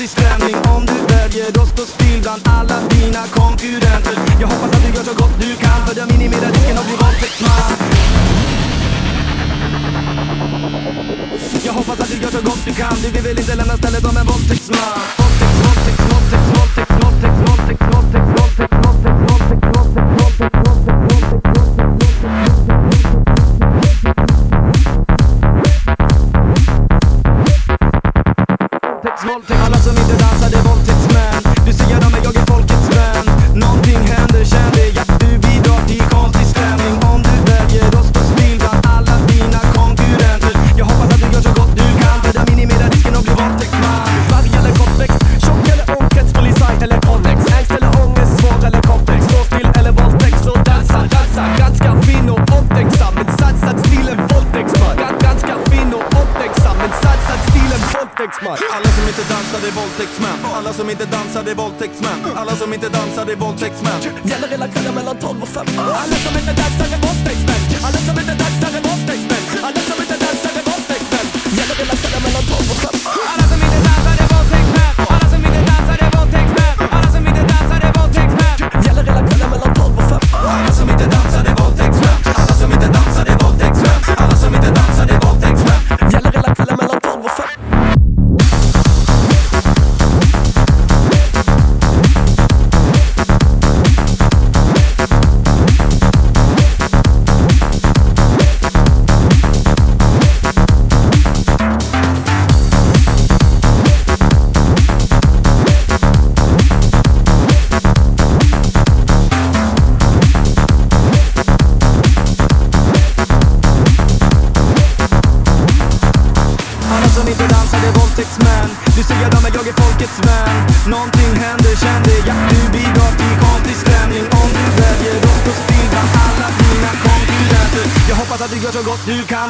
offentlig stämning om du väljer att stå still bland alla dina konkurrenter Jag hoppas att du gör så gott du kan för att minimerar risken att bli våldtäktsman jag hoppas att du gör så gott du kan, du vill väl inte lämna stället som en våldtäktsman Våldtäkt, våldtäkt, våldtäkt, våldtäkt, våldtäkt, våldtäkt, våldtäkt, våldtäkt, våldtäkt dansade våldtäktsmän. Alla som inte dansade våldtäktsmän.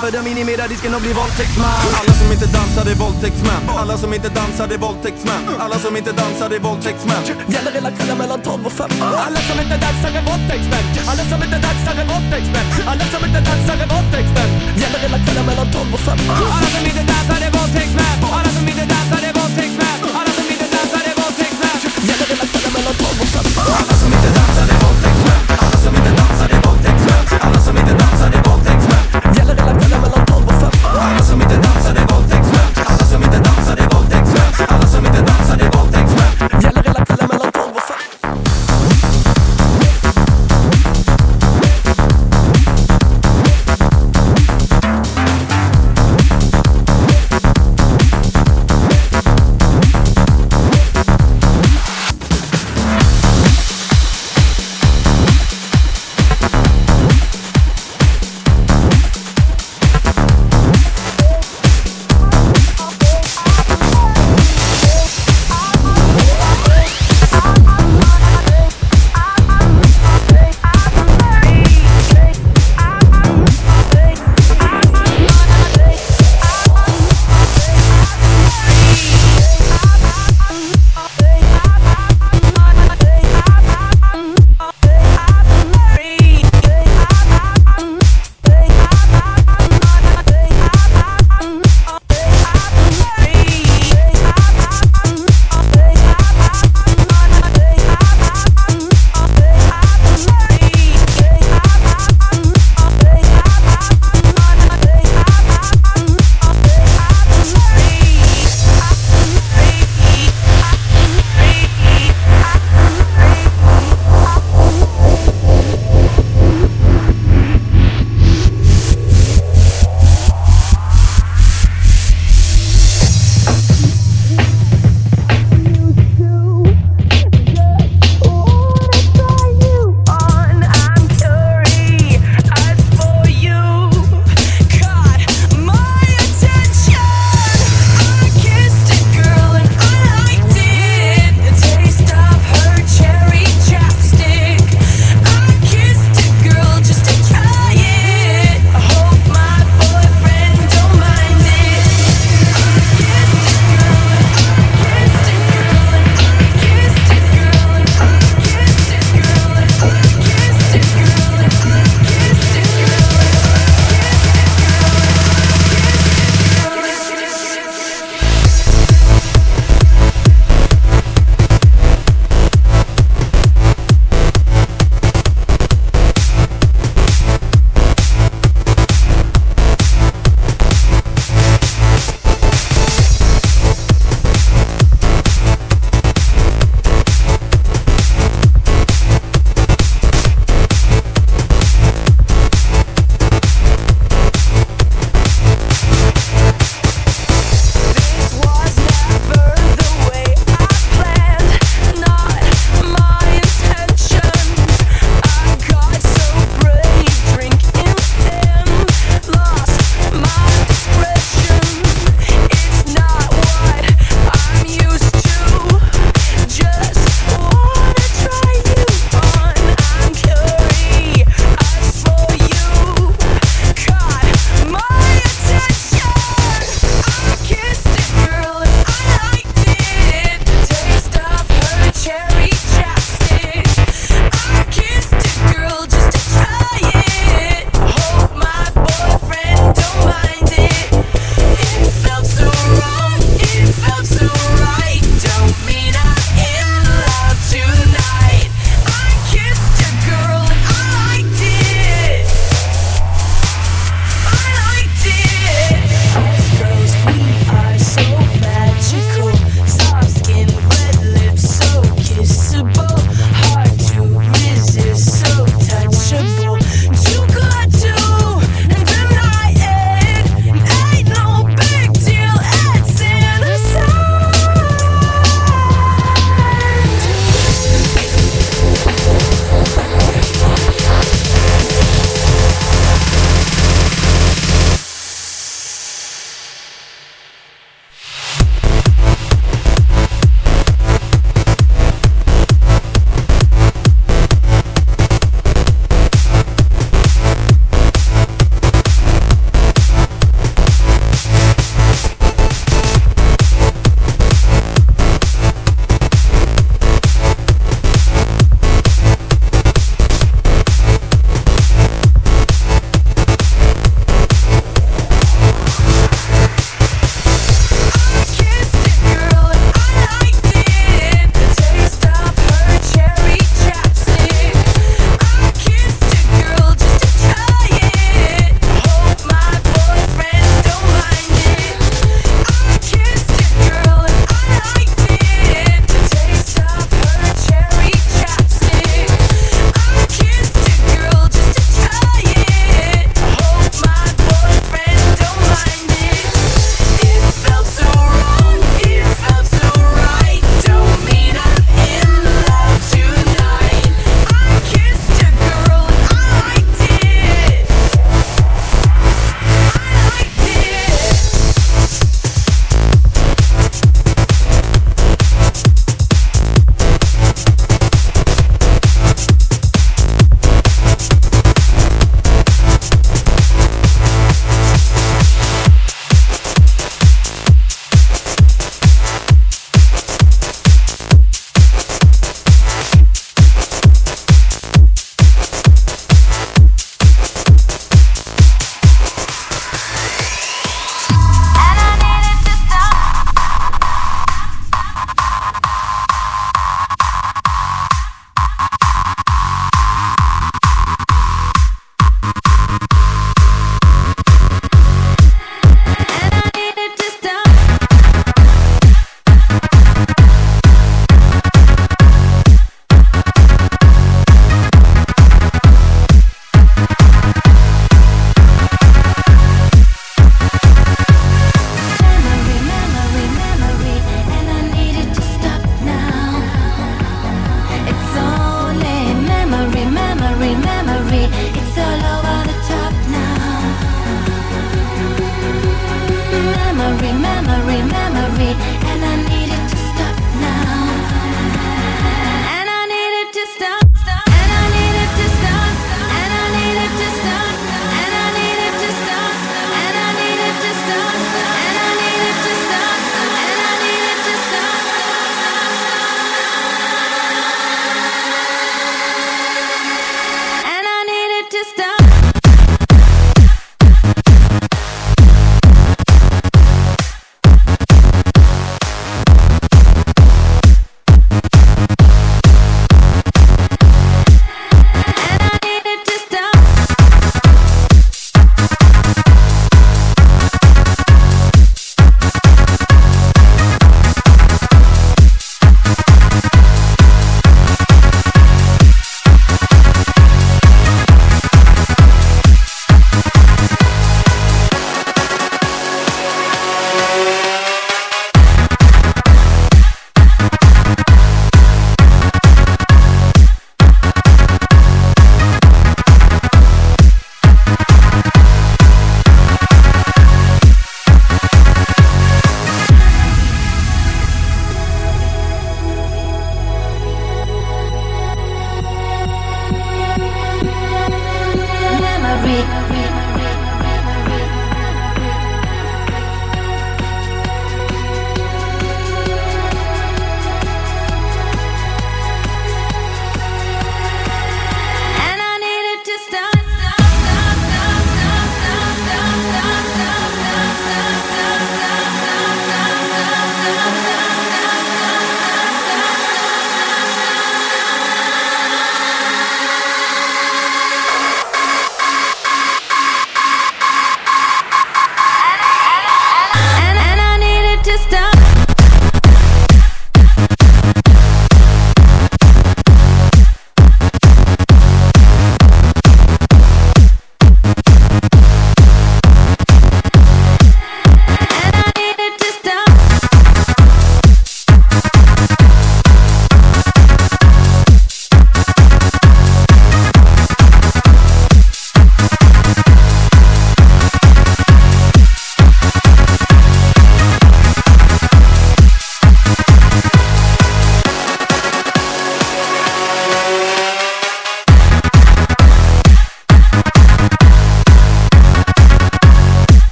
Kan för att minimera risken att bli våldtäktsman Alla som inte dansar är våldtäktsmän. Alla som inte dansar är våldtäktsmän. Alla som inte dansar är våldtäktsmän. Gäller hela kvällen mellan 12 och 5 Alla som inte dansar är våldtäktsmän. Alla som inte dansar är våldtäktsmän. Alla som inte dansar är våldtäktsmän. Gäller hela kvällen mellan 12 och 5 Alla som inte dansar är våldtäktsmän. Alla som inte dansar är våldtäktsmän